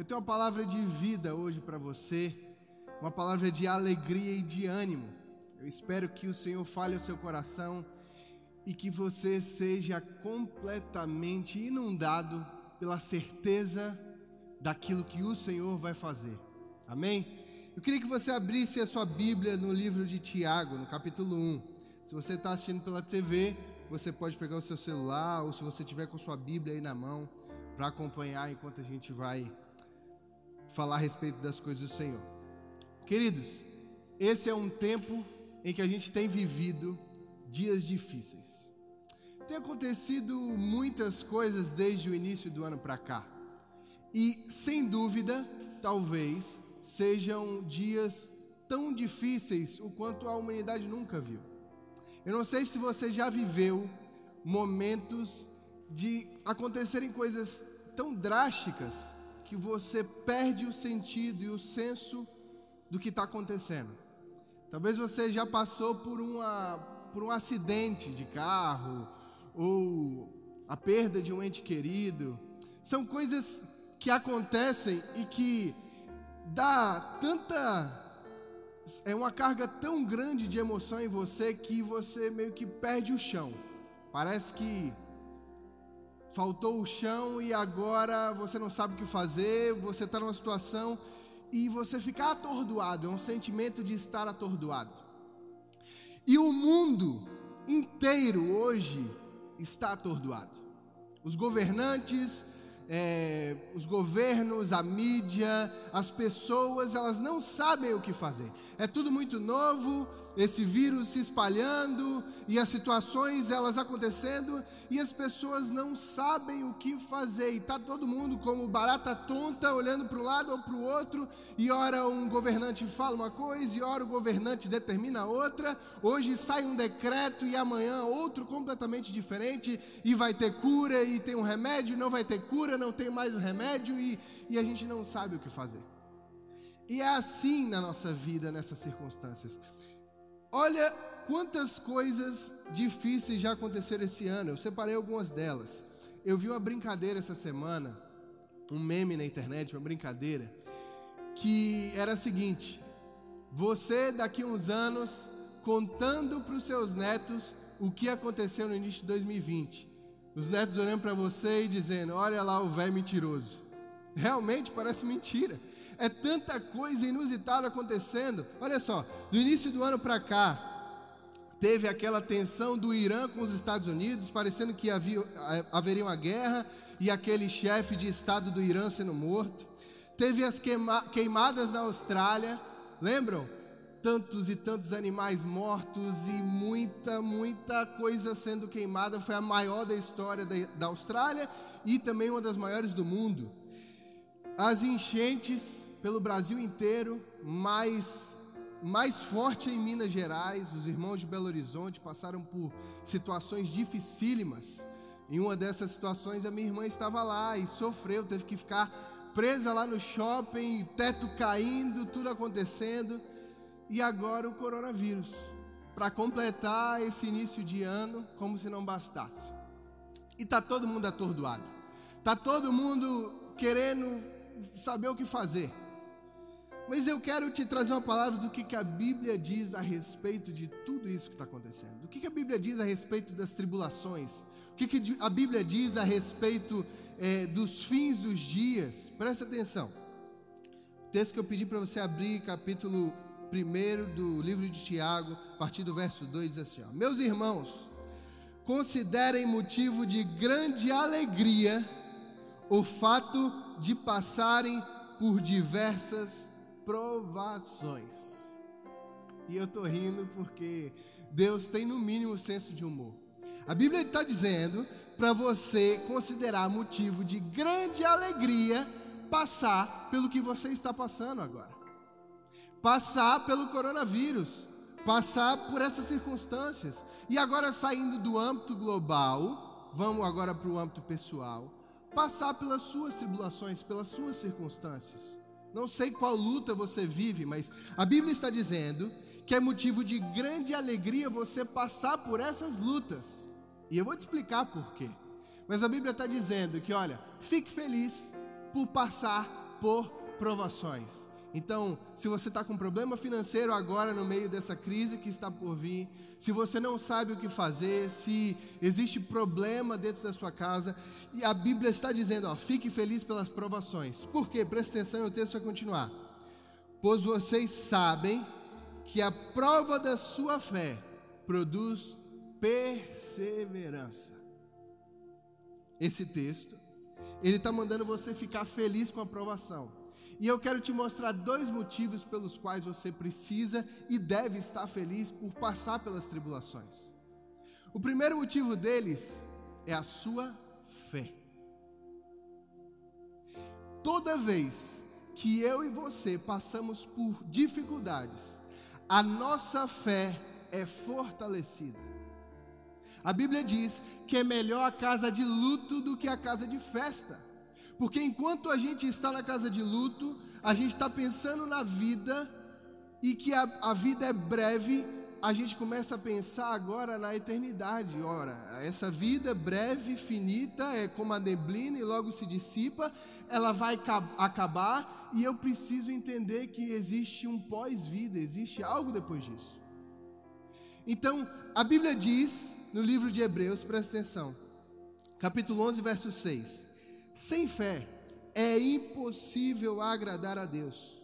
Eu tenho uma palavra de vida hoje para você, uma palavra de alegria e de ânimo. Eu espero que o Senhor fale ao seu coração e que você seja completamente inundado pela certeza daquilo que o Senhor vai fazer. Amém? Eu queria que você abrisse a sua Bíblia no livro de Tiago, no capítulo 1. Se você está assistindo pela TV, você pode pegar o seu celular ou se você tiver com sua Bíblia aí na mão para acompanhar enquanto a gente vai falar a respeito das coisas do Senhor. Queridos, esse é um tempo em que a gente tem vivido dias difíceis. Tem acontecido muitas coisas desde o início do ano para cá. E, sem dúvida, talvez sejam dias tão difíceis o quanto a humanidade nunca viu. Eu não sei se você já viveu momentos de acontecerem coisas tão drásticas que você perde o sentido e o senso do que está acontecendo. Talvez você já passou por, uma, por um acidente de carro ou a perda de um ente querido. São coisas que acontecem e que dá tanta é uma carga tão grande de emoção em você que você meio que perde o chão. Parece que faltou o chão e agora você não sabe o que fazer, você está numa situação e você fica atordoado, é um sentimento de estar atordoado. E o mundo inteiro hoje está atordoado. Os governantes, é, os governos, a mídia, as pessoas, elas não sabem o que fazer. É tudo muito novo, esse vírus se espalhando e as situações elas acontecendo e as pessoas não sabem o que fazer. E está todo mundo como barata tonta, olhando para um lado ou para o outro, e ora um governante fala uma coisa, e ora o governante determina outra. Hoje sai um decreto e amanhã outro completamente diferente, e vai ter cura, e tem um remédio, não vai ter cura, não tem mais o remédio, e, e a gente não sabe o que fazer. E é assim na nossa vida, nessas circunstâncias. Olha quantas coisas difíceis já aconteceram esse ano. Eu separei algumas delas. Eu vi uma brincadeira essa semana, um meme na internet, uma brincadeira, que era a seguinte: você daqui a uns anos contando para os seus netos o que aconteceu no início de 2020. Os netos olhando para você e dizendo: Olha lá o velho mentiroso. Realmente parece mentira é tanta coisa inusitada acontecendo. Olha só, do início do ano para cá, teve aquela tensão do Irã com os Estados Unidos, parecendo que havia, haveria uma guerra e aquele chefe de Estado do Irã sendo morto. Teve as queima, queimadas na Austrália, lembram? Tantos e tantos animais mortos e muita, muita coisa sendo queimada. Foi a maior da história da, da Austrália e também uma das maiores do mundo. As enchentes pelo Brasil inteiro, mais, mais forte em Minas Gerais. Os irmãos de Belo Horizonte passaram por situações dificílimas. Em uma dessas situações, a minha irmã estava lá e sofreu, teve que ficar presa lá no shopping, teto caindo, tudo acontecendo. E agora o coronavírus, para completar esse início de ano, como se não bastasse. E tá todo mundo atordoado. Tá todo mundo querendo saber o que fazer. Mas eu quero te trazer uma palavra do que, que a Bíblia diz a respeito de tudo isso que está acontecendo. Do que, que a Bíblia diz a respeito das tribulações. O que, que a Bíblia diz a respeito é, dos fins dos dias. Presta atenção. O texto que eu pedi para você abrir, capítulo 1 do livro de Tiago, a partir do verso 2, diz assim: ó, Meus irmãos, considerem motivo de grande alegria o fato de passarem por diversas provações. E eu estou rindo porque Deus tem no mínimo senso de humor. A Bíblia está dizendo para você considerar motivo de grande alegria passar pelo que você está passando agora. Passar pelo coronavírus, passar por essas circunstâncias. E agora saindo do âmbito global, vamos agora para o âmbito pessoal, passar pelas suas tribulações, pelas suas circunstâncias. Não sei qual luta você vive, mas a Bíblia está dizendo que é motivo de grande alegria você passar por essas lutas. E eu vou te explicar por quê. Mas a Bíblia está dizendo que, olha, fique feliz por passar por provações. Então, se você está com problema financeiro agora no meio dessa crise que está por vir, se você não sabe o que fazer, se existe problema dentro da sua casa, e a Bíblia está dizendo, ó, fique feliz pelas provações. Por quê? Presta atenção, o texto vai continuar. Pois vocês sabem que a prova da sua fé produz perseverança. Esse texto, ele está mandando você ficar feliz com a provação. E eu quero te mostrar dois motivos pelos quais você precisa e deve estar feliz por passar pelas tribulações. O primeiro motivo deles é a sua fé. Toda vez que eu e você passamos por dificuldades, a nossa fé é fortalecida. A Bíblia diz que é melhor a casa de luto do que a casa de festa. Porque enquanto a gente está na casa de luto, a gente está pensando na vida e que a, a vida é breve, a gente começa a pensar agora na eternidade. Ora, essa vida breve, finita, é como a neblina e logo se dissipa, ela vai acabar e eu preciso entender que existe um pós-vida, existe algo depois disso. Então, a Bíblia diz no livro de Hebreus, presta atenção, capítulo 11, verso 6 sem fé é impossível agradar a Deus,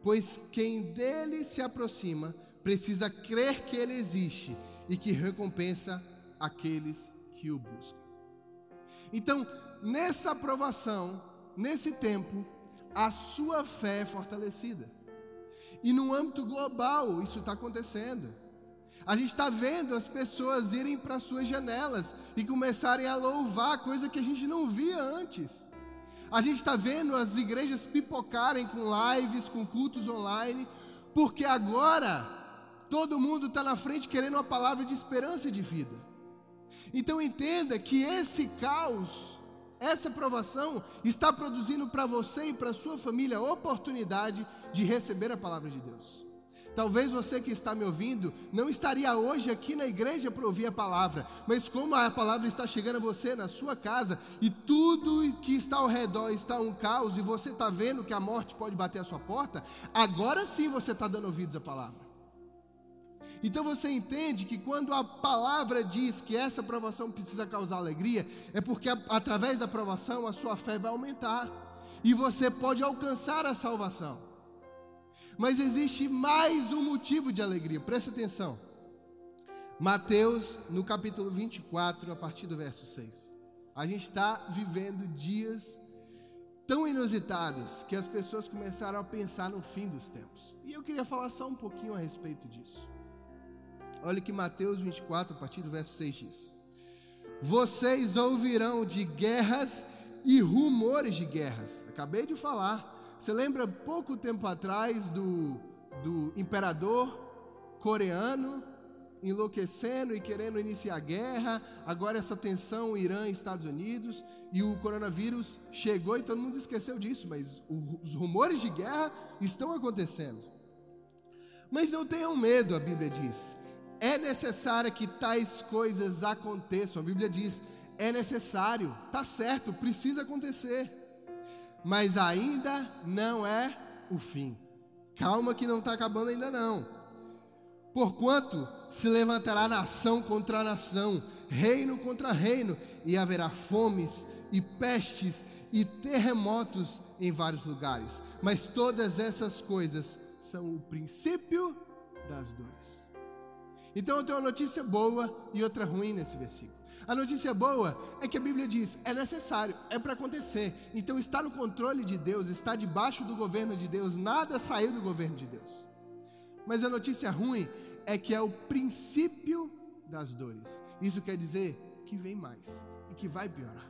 pois quem dele se aproxima precisa crer que ele existe e que recompensa aqueles que o buscam. Então, nessa aprovação, nesse tempo, a sua fé é fortalecida. E no âmbito global, isso está acontecendo. A gente está vendo as pessoas irem para suas janelas e começarem a louvar, coisa que a gente não via antes. A gente está vendo as igrejas pipocarem com lives, com cultos online, porque agora todo mundo está na frente querendo uma palavra de esperança e de vida. Então entenda que esse caos, essa provação, está produzindo para você e para sua família a oportunidade de receber a palavra de Deus. Talvez você que está me ouvindo não estaria hoje aqui na igreja para ouvir a palavra, mas como a palavra está chegando a você na sua casa e tudo que está ao redor está um caos e você está vendo que a morte pode bater a sua porta, agora sim você está dando ouvidos à palavra. Então você entende que quando a palavra diz que essa aprovação precisa causar alegria, é porque através da aprovação a sua fé vai aumentar e você pode alcançar a salvação. Mas existe mais um motivo de alegria, presta atenção. Mateus, no capítulo 24, a partir do verso 6. A gente está vivendo dias tão inusitados que as pessoas começaram a pensar no fim dos tempos. E eu queria falar só um pouquinho a respeito disso. Olha que Mateus 24, a partir do verso 6 diz: Vocês ouvirão de guerras e rumores de guerras. Acabei de falar. Você lembra pouco tempo atrás do, do imperador coreano enlouquecendo e querendo iniciar a guerra, agora essa tensão Irã e Estados Unidos, e o coronavírus chegou e todo mundo esqueceu disso, mas os rumores de guerra estão acontecendo. Mas não tenham medo, a Bíblia diz. É necessário que tais coisas aconteçam. A Bíblia diz: é necessário, tá certo, precisa acontecer mas ainda não é o fim. Calma que não está acabando ainda não. Porquanto se levantará nação contra nação, reino contra reino, e haverá fomes e pestes e terremotos em vários lugares. Mas todas essas coisas são o princípio das dores. Então eu tenho uma notícia boa e outra ruim nesse versículo. A notícia boa é que a Bíblia diz: é necessário, é para acontecer. Então está no controle de Deus, está debaixo do governo de Deus, nada saiu do governo de Deus. Mas a notícia ruim é que é o princípio das dores. Isso quer dizer que vem mais e que vai piorar.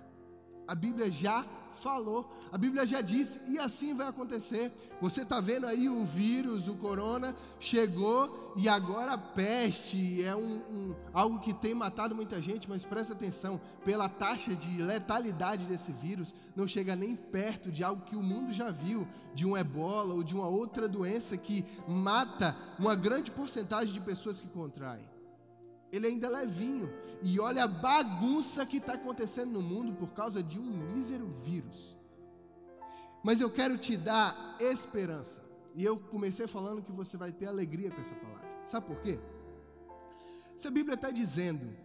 A Bíblia já falou, a Bíblia já disse, e assim vai acontecer. Você está vendo aí o vírus, o corona, chegou e agora a peste é um, um, algo que tem matado muita gente, mas presta atenção, pela taxa de letalidade desse vírus, não chega nem perto de algo que o mundo já viu, de um ebola ou de uma outra doença que mata uma grande porcentagem de pessoas que contraem. Ele ainda é levinho. E olha a bagunça que está acontecendo no mundo por causa de um mísero vírus. Mas eu quero te dar esperança. E eu comecei falando que você vai ter alegria com essa palavra. Sabe por quê? Se a Bíblia está dizendo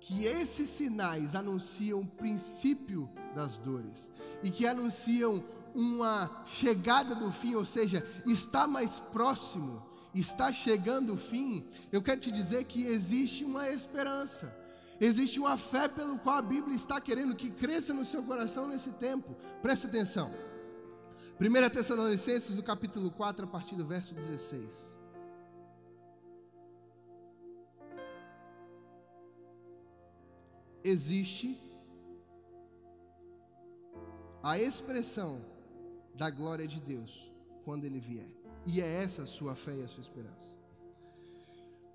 que esses sinais anunciam o princípio das dores e que anunciam uma chegada do fim, ou seja, está mais próximo, está chegando o fim, eu quero te dizer que existe uma esperança. Existe uma fé pelo qual a Bíblia está querendo que cresça no seu coração nesse tempo. Preste atenção. 1 Tessalonicenses, no capítulo 4, a partir do verso 16. Existe a expressão da glória de Deus quando ele vier. E é essa a sua fé e a sua esperança.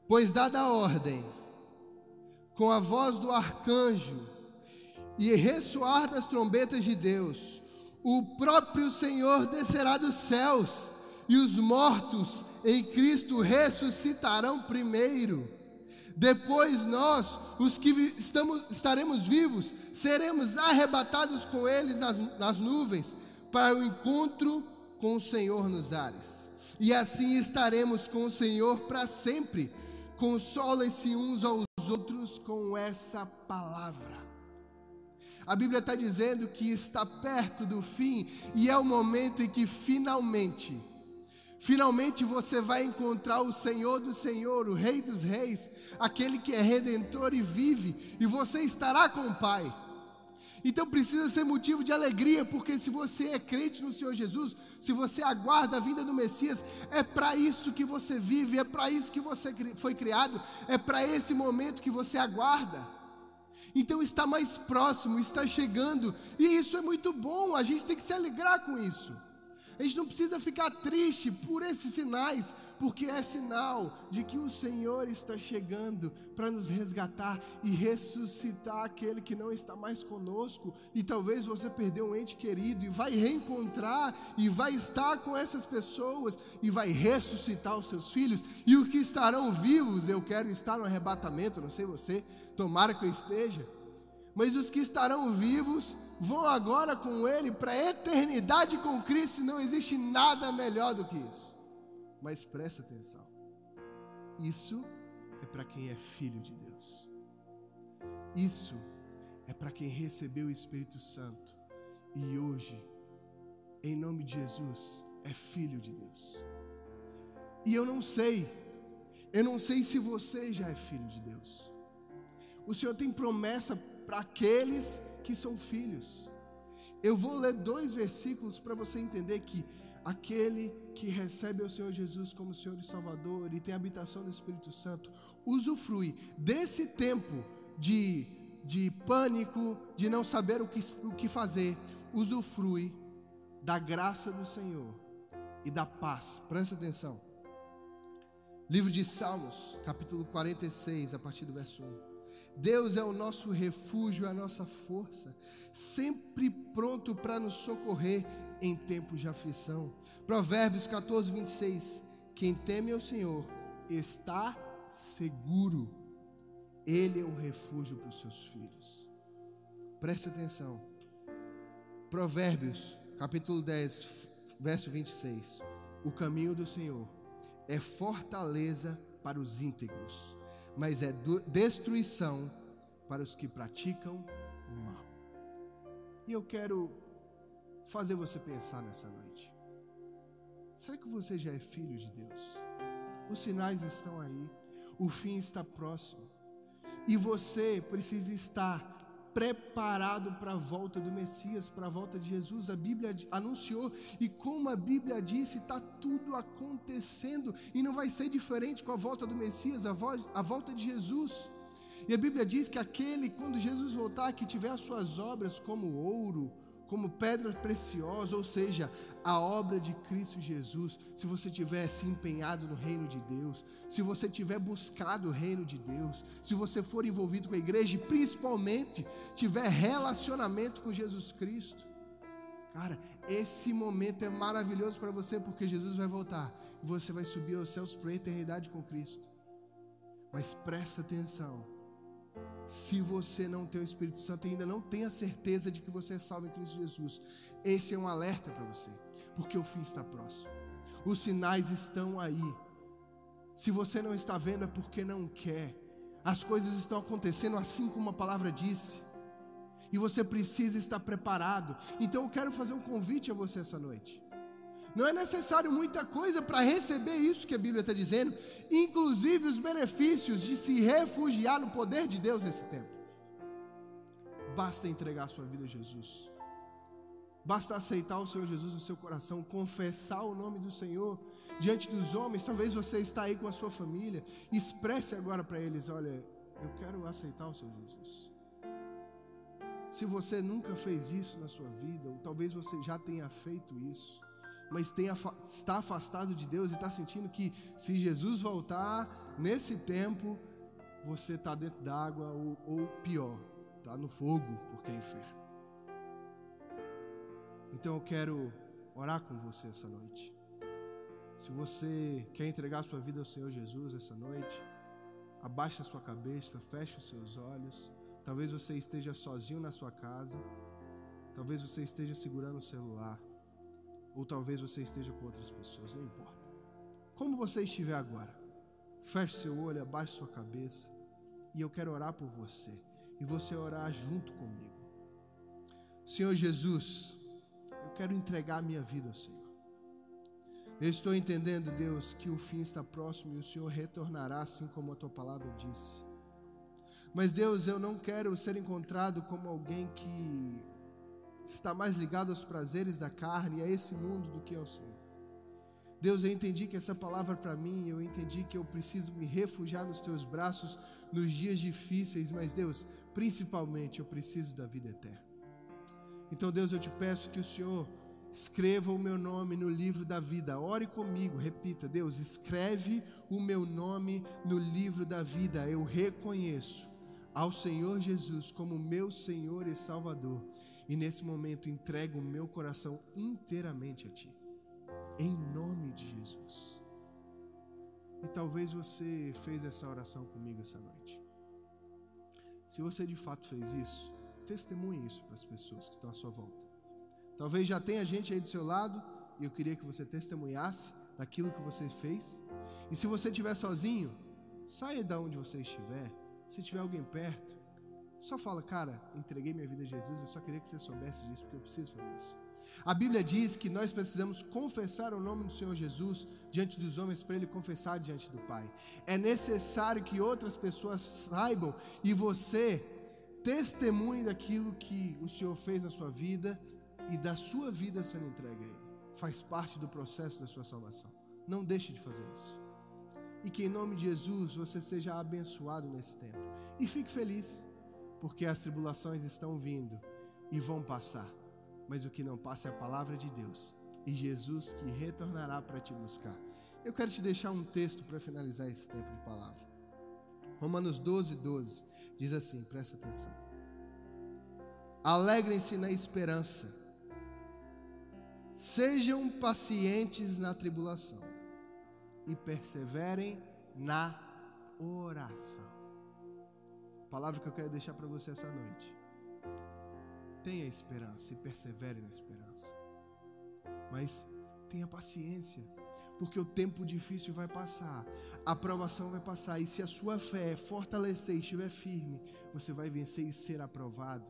Pois dada a ordem, com a voz do arcanjo e ressoar das trombetas de Deus, o próprio Senhor descerá dos céus e os mortos em Cristo ressuscitarão primeiro. Depois nós, os que estamos, estaremos vivos, seremos arrebatados com eles nas, nas nuvens para o encontro com o Senhor nos ares. E assim estaremos com o Senhor para sempre. Consolem-se uns aos outros com essa palavra. A Bíblia está dizendo que está perto do fim e é o momento em que finalmente, finalmente você vai encontrar o Senhor do Senhor, o Rei dos Reis, aquele que é redentor e vive, e você estará com o Pai. Então precisa ser motivo de alegria, porque se você é crente no Senhor Jesus, se você aguarda a vinda do Messias, é para isso que você vive, é para isso que você foi criado, é para esse momento que você aguarda. Então está mais próximo, está chegando, e isso é muito bom, a gente tem que se alegrar com isso. A gente não precisa ficar triste por esses sinais, porque é sinal de que o Senhor está chegando para nos resgatar e ressuscitar aquele que não está mais conosco. E talvez você perdeu um ente querido e vai reencontrar e vai estar com essas pessoas e vai ressuscitar os seus filhos. E os que estarão vivos, eu quero estar no arrebatamento, não sei você, tomara que eu esteja. Mas os que estarão vivos vão agora com Ele para a eternidade com Cristo, não existe nada melhor do que isso. Mas presta atenção, isso é para quem é filho de Deus, isso é para quem recebeu o Espírito Santo e hoje, em nome de Jesus, é filho de Deus. E eu não sei, eu não sei se você já é filho de Deus. O Senhor tem promessa para aqueles que são filhos. Eu vou ler dois versículos para você entender que aquele que recebe o Senhor Jesus como Senhor e Salvador e tem habitação do Espírito Santo, usufrui desse tempo de, de pânico, de não saber o que, o que fazer, usufrui da graça do Senhor e da paz. Presta atenção. Livro de Salmos, capítulo 46, a partir do verso 1. Deus é o nosso refúgio, a nossa força, sempre pronto para nos socorrer em tempos de aflição. Provérbios 14, 26. Quem teme ao Senhor está seguro, Ele é um refúgio para os seus filhos. Preste atenção. Provérbios, capítulo 10, verso 26. O caminho do Senhor é fortaleza para os íntegros mas é destruição para os que praticam o mal. E eu quero fazer você pensar nessa noite. Será que você já é filho de Deus? Os sinais estão aí, o fim está próximo, e você precisa estar preparado para a volta do Messias, para a volta de Jesus. A Bíblia anunciou, e como a Bíblia disse, está tudo acontecendo, e não vai ser diferente com a volta do Messias, a, vo a volta de Jesus. E a Bíblia diz que aquele, quando Jesus voltar, que tiver as suas obras como ouro, como pedra preciosa, ou seja, a obra de Cristo Jesus, se você tiver se empenhado no reino de Deus, se você tiver buscado o reino de Deus, se você for envolvido com a igreja e principalmente tiver relacionamento com Jesus Cristo, cara, esse momento é maravilhoso para você porque Jesus vai voltar e você vai subir aos céus para a eternidade com Cristo. Mas presta atenção, se você não tem o Espírito Santo e ainda não tem a certeza de que você é salvo em Cristo Jesus, esse é um alerta para você, porque o fim está próximo. Os sinais estão aí. Se você não está vendo é porque não quer. As coisas estão acontecendo assim como a palavra disse. E você precisa estar preparado. Então eu quero fazer um convite a você essa noite. Não é necessário muita coisa para receber isso que a Bíblia está dizendo, inclusive os benefícios de se refugiar no poder de Deus nesse tempo. Basta entregar sua vida a Jesus. Basta aceitar o Senhor Jesus no seu coração, confessar o nome do Senhor diante dos homens. Talvez você está aí com a sua família, expresse agora para eles: olha, eu quero aceitar o Senhor Jesus. Se você nunca fez isso na sua vida, ou talvez você já tenha feito isso, mas tem, está afastado de Deus e está sentindo que se Jesus voltar nesse tempo, você está dentro d'água ou, ou pior, está no fogo, porque é inferno. Então eu quero orar com você essa noite. Se você quer entregar sua vida ao Senhor Jesus essa noite, abaixe a sua cabeça, feche os seus olhos. Talvez você esteja sozinho na sua casa, talvez você esteja segurando o celular. Ou talvez você esteja com outras pessoas, não importa. Como você estiver agora, feche seu olho, abaixe sua cabeça, e eu quero orar por você, e você orar junto comigo. Senhor Jesus, eu quero entregar a minha vida ao Senhor. Eu estou entendendo, Deus, que o fim está próximo e o Senhor retornará, assim como a tua palavra disse. Mas, Deus, eu não quero ser encontrado como alguém que está mais ligado aos prazeres da carne e a esse mundo do que ao Senhor. Deus, eu entendi que essa palavra para mim, eu entendi que eu preciso me refugiar nos teus braços nos dias difíceis, mas Deus, principalmente eu preciso da vida eterna. Então, Deus, eu te peço que o Senhor escreva o meu nome no livro da vida. Ore comigo, repita: Deus, escreve o meu nome no livro da vida. Eu reconheço ao Senhor Jesus como meu Senhor e Salvador e nesse momento entrego o meu coração inteiramente a Ti. Em nome de Jesus. E talvez você fez essa oração comigo essa noite. Se você de fato fez isso, testemunhe isso para as pessoas que estão à sua volta. Talvez já tenha gente aí do seu lado e eu queria que você testemunhasse daquilo que você fez. E se você estiver sozinho, saia da onde você estiver. Se tiver alguém perto, só fala, cara, entreguei minha vida a Jesus, eu só queria que você soubesse disso, porque eu preciso fazer isso. A Bíblia diz que nós precisamos confessar o nome do Senhor Jesus diante dos homens para Ele confessar diante do Pai. É necessário que outras pessoas saibam e você testemunhe daquilo que o Senhor fez na sua vida e da sua vida sendo entregue a Ele. Faz parte do processo da sua salvação. Não deixe de fazer isso. E que em nome de Jesus você seja abençoado nesse tempo. E fique feliz porque as tribulações estão vindo e vão passar, mas o que não passa é a palavra de Deus e Jesus que retornará para te buscar. Eu quero te deixar um texto para finalizar esse tempo de palavra. Romanos 12, 12 diz assim: presta atenção. Alegrem-se na esperança, sejam pacientes na tribulação e perseverem na oração. Palavra que eu quero deixar para você essa noite. Tenha esperança e persevere na esperança. Mas tenha paciência, porque o tempo difícil vai passar, a aprovação vai passar, e se a sua fé fortalecer e estiver firme, você vai vencer e ser aprovado.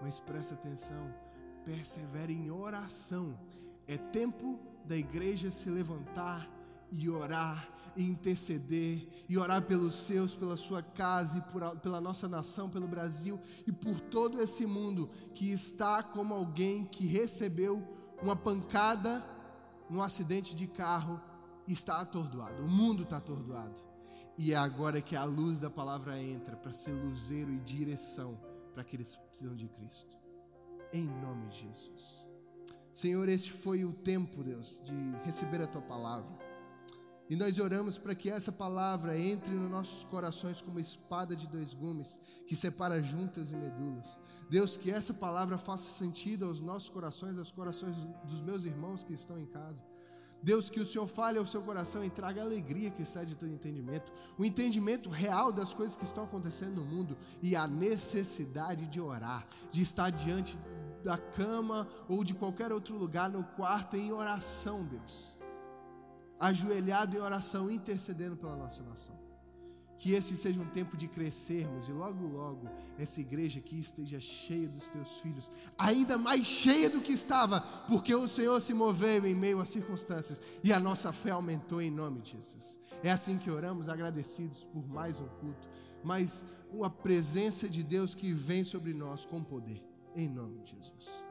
Mas preste atenção, persevere em oração. É tempo da igreja se levantar e orar, e interceder, e orar pelos seus, pela sua casa, e por, pela nossa nação, pelo Brasil e por todo esse mundo que está como alguém que recebeu uma pancada num acidente de carro e está atordoado. O mundo está atordoado. E é agora que a luz da palavra entra para ser luzeiro e direção para aqueles que precisam de Cristo. Em nome de Jesus. Senhor, este foi o tempo, Deus, de receber a tua palavra. E nós oramos para que essa palavra entre nos nossos corações como espada de dois gumes, que separa juntas e medulas. Deus, que essa palavra faça sentido aos nossos corações, aos corações dos meus irmãos que estão em casa. Deus, que o Senhor fale ao seu coração e traga alegria que sai de todo entendimento, o entendimento real das coisas que estão acontecendo no mundo e a necessidade de orar, de estar diante da cama ou de qualquer outro lugar no quarto em oração, Deus. Ajoelhado em oração, intercedendo pela nossa nação. Que esse seja um tempo de crescermos e logo, logo, essa igreja aqui esteja cheia dos teus filhos, ainda mais cheia do que estava, porque o Senhor se moveu em meio às circunstâncias e a nossa fé aumentou em nome de Jesus. É assim que oramos, agradecidos por mais um culto, mais uma presença de Deus que vem sobre nós com poder, em nome de Jesus.